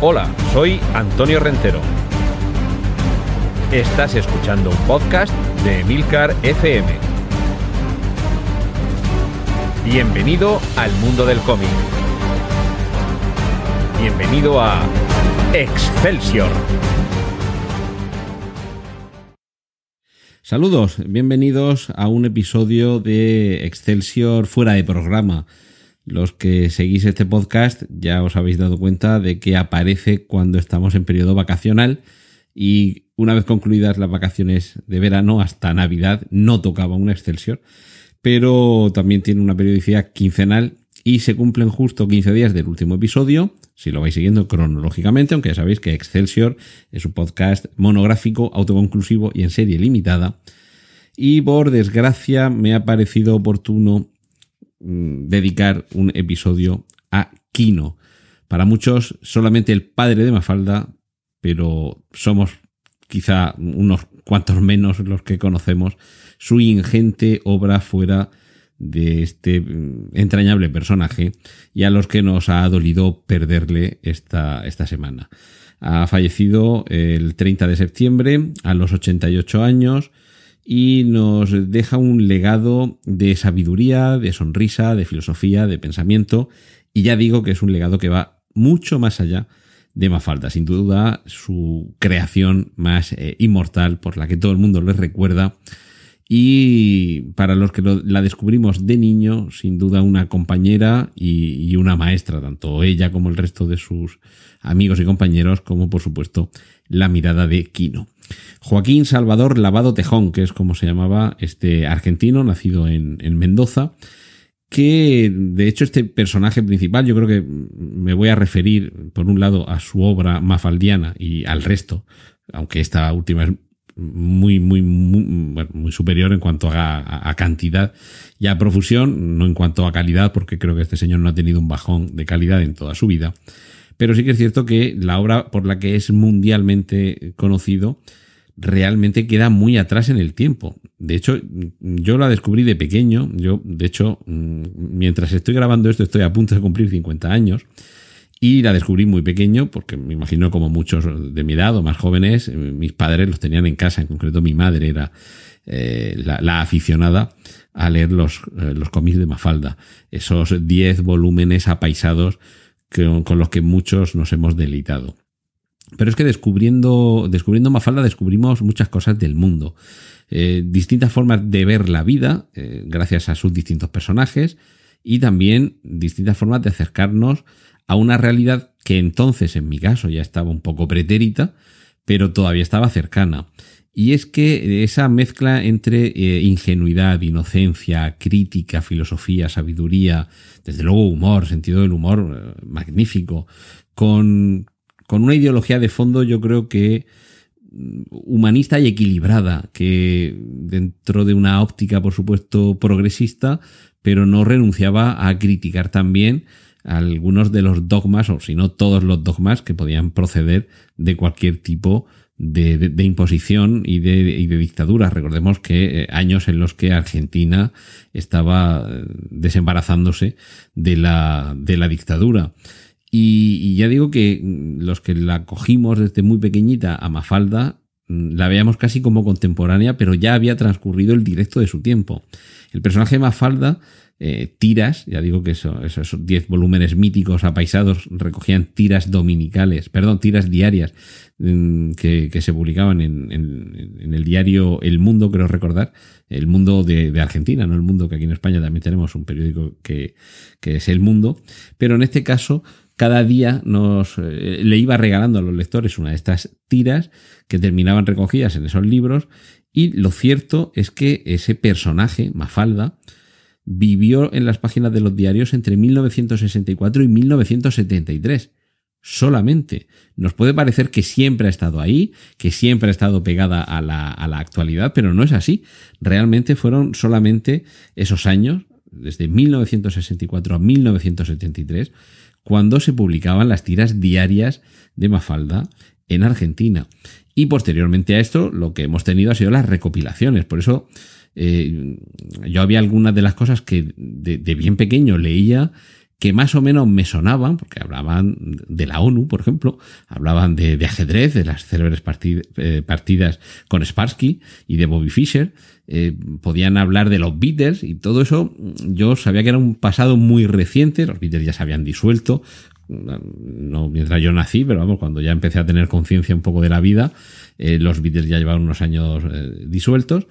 Hola, soy Antonio Rentero. Estás escuchando un podcast de Emilcar FM. Bienvenido al mundo del cómic. Bienvenido a Excelsior. Saludos, bienvenidos a un episodio de Excelsior fuera de programa. Los que seguís este podcast ya os habéis dado cuenta de que aparece cuando estamos en periodo vacacional y una vez concluidas las vacaciones de verano hasta Navidad no tocaba un Excelsior, pero también tiene una periodicidad quincenal y se cumplen justo 15 días del último episodio, si lo vais siguiendo cronológicamente, aunque ya sabéis que Excelsior es un podcast monográfico, autoconclusivo y en serie limitada. Y por desgracia me ha parecido oportuno dedicar un episodio a Kino. Para muchos solamente el padre de Mafalda, pero somos quizá unos cuantos menos los que conocemos su ingente obra fuera de este mm, entrañable personaje y a los que nos ha dolido perderle esta, esta semana. Ha fallecido el 30 de septiembre a los 88 años y nos deja un legado de sabiduría, de sonrisa, de filosofía, de pensamiento y ya digo que es un legado que va mucho más allá de Mafalda, sin duda su creación más eh, inmortal por la que todo el mundo le recuerda y para los que la descubrimos de niño, sin duda una compañera y, una maestra, tanto ella como el resto de sus amigos y compañeros, como por supuesto la mirada de Quino. Joaquín Salvador Lavado Tejón, que es como se llamaba este argentino, nacido en, en Mendoza, que de hecho este personaje principal, yo creo que me voy a referir por un lado a su obra mafaldiana y al resto, aunque esta última es muy, muy, muy, superior en cuanto a, cantidad y a profusión, no en cuanto a calidad, porque creo que este señor no ha tenido un bajón de calidad en toda su vida. Pero sí que es cierto que la obra por la que es mundialmente conocido realmente queda muy atrás en el tiempo. De hecho, yo la descubrí de pequeño. Yo, de hecho, mm, mientras estoy grabando esto, estoy a punto de cumplir 50 años. Y la descubrí muy pequeño, porque me imagino como muchos de mi edad o más jóvenes, eh, mis padres los tenían en casa, en concreto mi madre era eh, la, aficionada a leer los, eh, los cómics de Mafalda, esos 10 volúmenes apaisados con los que muchos nos hemos deleitado. Pero es que descubriendo, descubriendo Mafalda descubrimos muchas cosas del mundo, distintas formas de ver la vida, gracias a sus distintos personajes, y también distintas formas de acercarnos a una realidad que entonces, en mi caso, ya estaba un poco pretérita, pero todavía estaba cercana. Y es que esa mezcla entre eh, ingenuidad, inocencia, crítica, filosofía, sabiduría, desde luego humor, sentido del humor eh, magnífico, con, con una ideología de fondo yo creo que mm, humanista y equilibrada, que dentro de una óptica, por supuesto, progresista, pero no renunciaba a criticar también algunos de los dogmas, o si no todos los dogmas que podían proceder de cualquier tipo de, imposición y de, dictadura. Recordemos que eh, años en los que Argentina estaba eh, desembarazándose de la, de la dictadura. Y, ya digo que mm, los que la cogimos desde muy pequeñita a Mafalda, mm, la veíamos casi como contemporánea, pero ya había transcurrido el directo de su tiempo. El personaje de Mafalda eh, tiras, ya digo que eso, esos 10 volúmenes míticos apaisados recogían tiras dominicales, perdón, tiras diarias mm, que, se publicaban en, el diario El Mundo, creo recordar, El Mundo de, Argentina, no El Mundo, que aquí en España también tenemos un periódico que, es El Mundo, pero en este caso cada día nos eh, le iba regalando a los lectores una de estas tiras que terminaban recogidas en esos libros. Y lo cierto es que ese personaje, Mafalda, vivió en las páginas de los diarios entre 1964 y 1973. Solamente. Nos puede parecer que siempre ha estado ahí, que siempre ha estado pegada a la, actualidad, pero no es así. Realmente fueron solamente esos años, desde 1964 a 1973, cuando se publicaban las tiras diarias de Mafalda en Argentina. Y posteriormente a esto, lo que hemos tenido ha sido las recopilaciones. Por eso eh, yo había algunas de las cosas que de, bien pequeño leía que más o menos me sonaban, porque hablaban de la ONU, por ejemplo, hablaban de, ajedrez, de las célebres eh, partidas con Sparsky y de Bobby Fischer, eh, podían hablar de los Beatles y todo eso, yo sabía que era un pasado muy reciente, los Beatles ya se habían disuelto, no mientras yo nací, pero vamos, cuando ya empecé a tener conciencia un poco de la vida, eh, los Beatles ya llevaban unos años disueltos.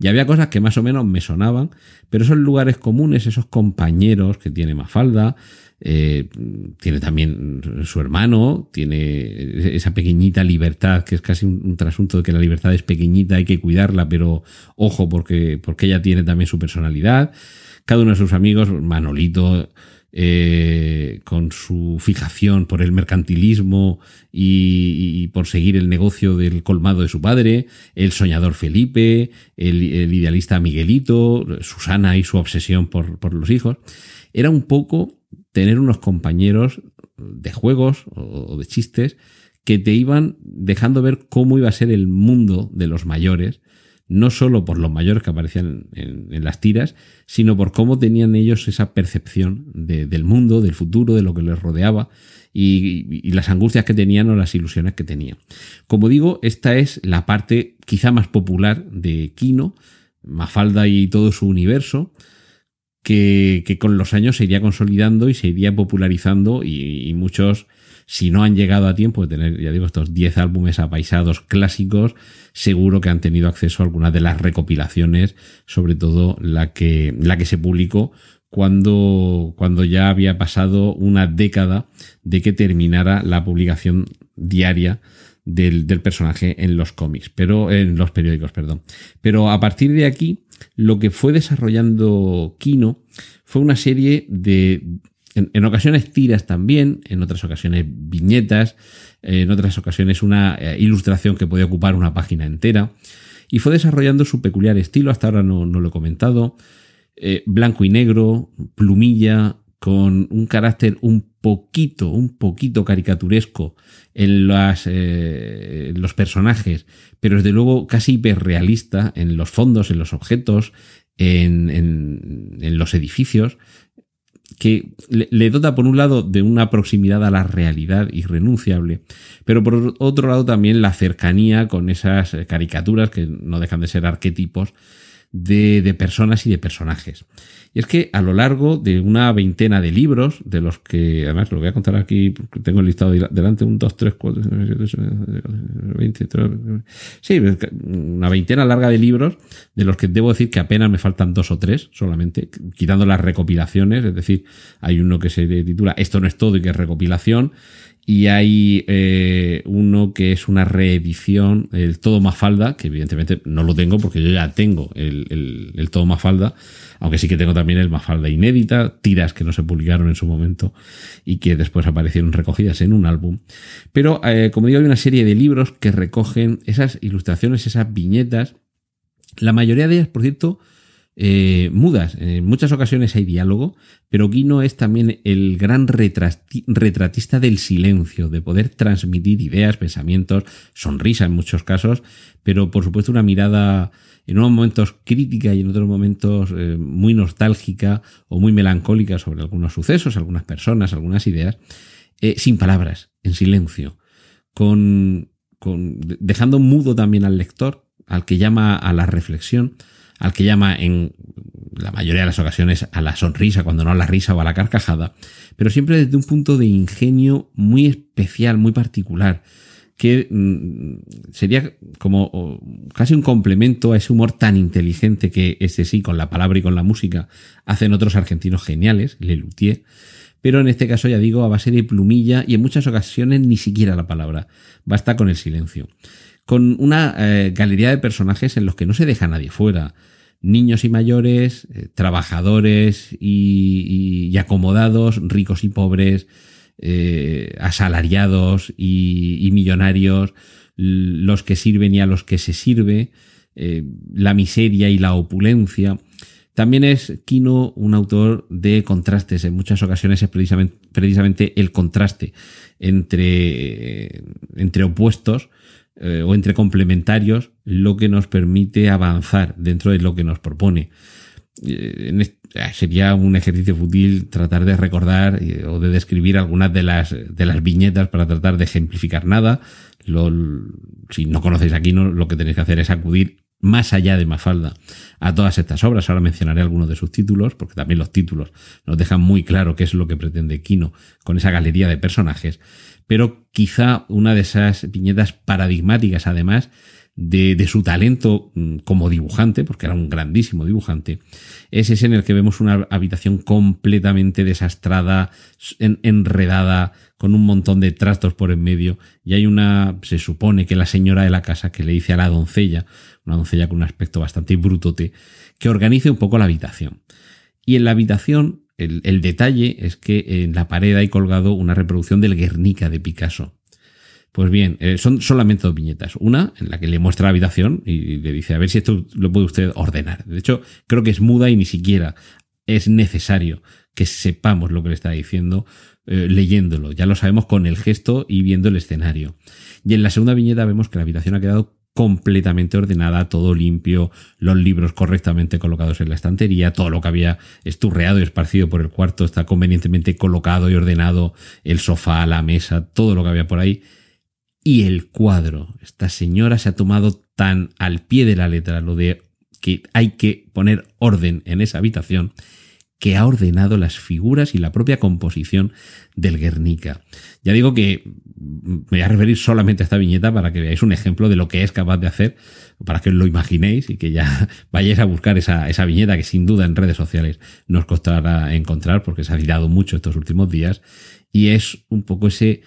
Y había cosas que más o menos me sonaban, pero esos lugares comunes, esos compañeros que tiene Mafalda, eh, tiene también su hermano, tiene esa pequeñita libertad, que es casi un, trasunto de que la libertad es pequeñita, hay que cuidarla, pero ojo, porque, porque ella tiene también su personalidad. Cada uno de sus amigos, Manolito, eh, con su fijación por el mercantilismo y, por seguir el negocio del colmado de su padre, el soñador Felipe, el, idealista Miguelito, Susana y su obsesión por, por, los hijos, era un poco tener unos compañeros de juegos o de chistes que te iban dejando ver cómo iba a ser el mundo de los mayores no solo por los mayores que aparecían en, las tiras, sino por cómo tenían ellos esa percepción del mundo, del futuro, de lo que les rodeaba y, las angustias que tenían o las ilusiones que tenían. Como digo, esta es la parte quizá más popular de Kino, Mafalda y todo su universo, que, con los años se iría consolidando y se iría popularizando y muchos si no han llegado a tiempo de tener, ya digo, estos 10 álbumes apaisados clásicos, seguro que han tenido acceso a algunas de las recopilaciones, sobre todo la que, la que se publicó cuando, cuando ya había pasado una década de que terminara la publicación diaria del, del, personaje en los cómics, pero en los periódicos, perdón. Pero a partir de aquí, lo que fue desarrollando Kino fue una serie de en, ocasiones tiras también, en otras ocasiones viñetas, en otras ocasiones una eh, ilustración que podía ocupar una página entera. Y fue desarrollando su peculiar estilo, hasta ahora no, lo he comentado, eh, blanco y negro, plumilla, con un carácter un poquito, un poquito caricaturesco en, las, eh, los personajes, pero desde luego casi hiperrealista en los fondos, en los objetos, en, en los edificios que le, dota por un lado de una proximidad a la realidad irrenunciable, pero por otro lado también la cercanía con esas caricaturas que no dejan de ser arquetipos de, personas y de personajes. Y es que a lo largo de una veintena de libros, de los que, además lo voy a contar aquí, porque tengo el listado delante, un, dos, tres, cuatro, veinte, sí, una veintena larga de libros, de los que debo decir que apenas me faltan dos o tres solamente, quitando las recopilaciones, es decir, hay uno que se titula Esto no es todo y que es recopilación, y hay eh, uno que es una reedición, el Todo Mafalda, que evidentemente no lo tengo porque yo ya tengo el, el, Todo Mafalda, aunque sí que tengo también el Mafalda inédita, tiras que no se publicaron en su momento y que después aparecieron recogidas en un álbum. Pero, eh, como digo, hay una serie de libros que recogen esas ilustraciones, esas viñetas. La mayoría de ellas, por cierto, eh, mudas. En muchas ocasiones hay diálogo, pero Guino es también el gran retratista del silencio, de poder transmitir ideas, pensamientos, sonrisa en muchos casos, pero por supuesto una mirada en unos momentos crítica y en otros momentos eh, muy nostálgica o muy melancólica sobre algunos sucesos, algunas personas, algunas ideas, eh, sin palabras, en silencio, con, con, dejando mudo también al lector, al que llama a la reflexión, al que llama en la mayoría de las ocasiones a la sonrisa, cuando no a la risa o a la carcajada, pero siempre desde un punto de ingenio muy especial, muy particular, que mm, sería como casi un complemento a ese humor tan inteligente que ese sí, con la palabra y con la música, hacen otros argentinos geniales, Lelutier, pero en este caso ya digo a base de plumilla y en muchas ocasiones ni siquiera la palabra, basta con el silencio con una eh, galería de personajes en los que no se deja nadie fuera. Niños y mayores, eh, trabajadores y, acomodados, ricos y pobres, eh, asalariados y, millonarios, los que sirven y a los que se sirve, la miseria y la opulencia. También es Kino un autor de contrastes. En muchas ocasiones es precisamente, precisamente el contraste entre, entre opuestos eh, o entre complementarios lo que nos permite avanzar dentro de lo que nos propone. eh, sería un ejercicio fútil tratar de recordar o de describir algunas de las, de las viñetas para tratar de ejemplificar nada. si no conocéis aquí, no, lo que tenéis que hacer es acudir más allá de Mafalda a todas estas obras. Ahora mencionaré algunos de sus títulos, porque también los títulos nos dejan muy claro qué es lo que pretende Kino con esa galería de personajes. Pero quizá una de esas viñetas paradigmáticas, además, de, su talento mm, como dibujante, porque era un grandísimo dibujante, es ese en el que vemos una habitación completamente desastrada, enredada, con un montón de trastos por en medio, y hay una, se supone que la señora de la casa que le dice a la doncella, una doncella con un aspecto bastante brutote, que organice un poco la habitación. Y en la habitación, el, el detalle es que en la pared hay colgado una reproducción del Guernica de Picasso. Pues bien, eh, son solamente dos viñetas. Una en la que le muestra la habitación y le dice a ver si esto lo puede usted ordenar. De hecho, creo que es muda y ni siquiera es necesario que sepamos lo que le está diciendo eh, leyéndolo. Ya lo sabemos con el gesto y viendo el escenario. Y en la segunda viñeta vemos que la habitación ha quedado completamente ordenada, todo limpio, los libros correctamente colocados en la estantería, todo lo que había esturreado y esparcido por el cuarto está convenientemente colocado y ordenado, el sofá, la mesa, todo lo que había por ahí y el cuadro. Esta señora se ha tomado tan al pie de la letra lo de que hay que poner orden en esa habitación que ha ordenado las figuras y la propia composición del Guernica. Ya digo que me voy a referir solamente a esta viñeta para que veáis un ejemplo de lo que es capaz de hacer, para que os lo imaginéis y que ya vayáis a buscar esa, esa viñeta que sin duda en redes sociales nos costará encontrar porque se ha tirado mucho estos últimos días y es un poco ese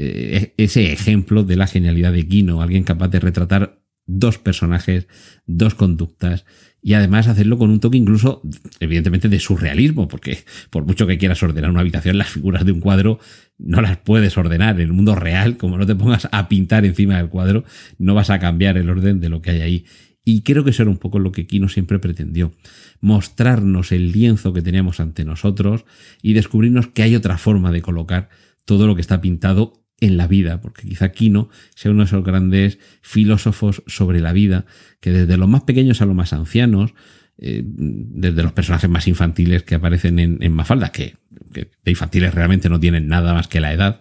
eh, ese ejemplo de la genialidad de Kino, alguien capaz de retratar dos personajes, dos conductas y además hacerlo con un toque incluso, evidentemente, de surrealismo, porque por mucho que quieras ordenar una habitación, las figuras de un cuadro no las puedes ordenar. En el mundo real, como no te pongas a pintar encima del cuadro, no vas a cambiar el orden de lo que hay ahí. Y creo que eso era un poco lo que Kino siempre pretendió, mostrarnos el lienzo que teníamos ante nosotros y descubrirnos que hay otra forma de colocar todo lo que está pintado en la vida, porque quizá Quino sea uno de esos grandes filósofos sobre la vida, que desde los más pequeños a los más ancianos, eh, desde los personajes más infantiles que aparecen en, Mafalda, que, de infantiles realmente no tienen nada más que la edad,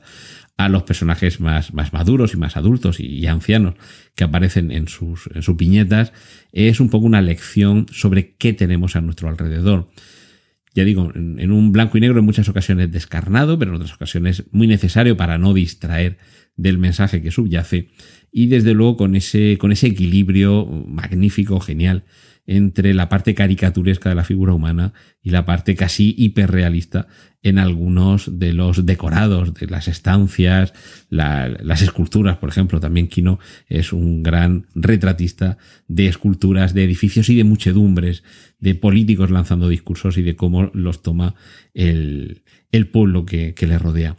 a los personajes más, más maduros y más adultos y, ancianos que aparecen en sus, en sus piñetas, es un poco una lección sobre qué tenemos a nuestro alrededor ya digo, en, un blanco y negro en muchas ocasiones descarnado, pero en otras ocasiones muy necesario para no distraer del mensaje que subyace. Y desde luego con ese, con ese equilibrio magnífico, genial, entre la parte caricaturesca de la figura humana y la parte casi hiperrealista en algunos de los decorados de las estancias, las esculturas, por ejemplo. También Kino es un gran retratista de esculturas, de edificios y de muchedumbres, de políticos lanzando discursos y de cómo los toma el, pueblo que, que le rodea.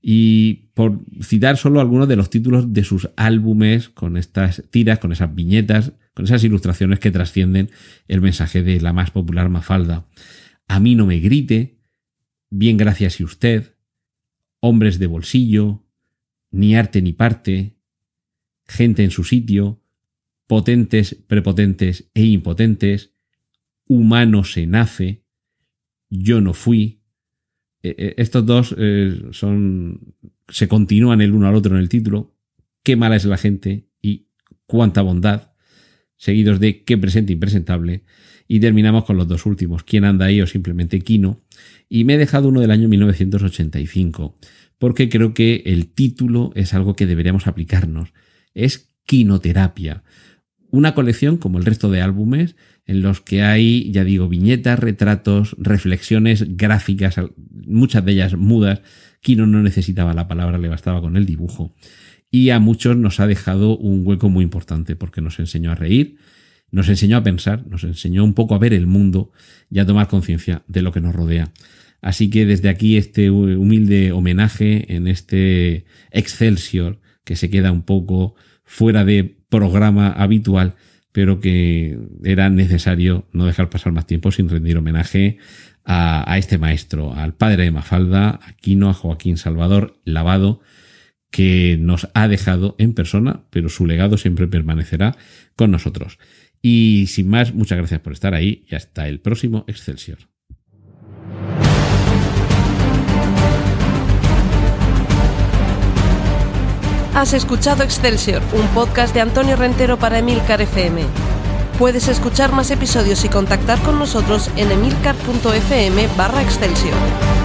Y por citar solo algunos de los títulos de sus álbumes con estas tiras, con esas viñetas, con esas ilustraciones que trascienden el mensaje de la más popular Mafalda. A mí no me grite, bien gracias y usted, hombres de bolsillo, ni arte ni parte, gente en su sitio, potentes, prepotentes e impotentes, humano se nace, yo no fui. E, e, estos dos eh, son. se continúan el uno al otro en el título. Qué mala es la gente y cuánta bondad seguidos de qué presente impresentable, y terminamos con los dos últimos, quién anda ahí o simplemente Kino, y me he dejado uno del año 1985, porque creo que el título es algo que deberíamos aplicarnos. Es Quinoterapia, una colección como el resto de álbumes en los que hay, ya digo, viñetas, retratos, reflexiones gráficas, muchas de ellas mudas. Kino no necesitaba la palabra, le bastaba con el dibujo y a muchos nos ha dejado un hueco muy importante porque nos enseñó a reír, nos enseñó a pensar, nos enseñó un poco a ver el mundo y a tomar conciencia de lo que nos rodea. Así que desde aquí este humilde homenaje en este Excelsior que se queda un poco fuera de programa habitual, pero que era necesario no dejar pasar más tiempo sin rendir homenaje a, este maestro, al padre de Mafalda, a a Joaquín Salvador Lavado, que nos ha dejado en persona, pero su legado siempre permanecerá con nosotros. Y sin más, muchas gracias por estar ahí y hasta el próximo Excelsior. Has escuchado Excelsior, un podcast de Antonio Rentero para Emilcar FM. Puedes escuchar más episodios y contactar con nosotros en emilcar.fm barra Excelsior.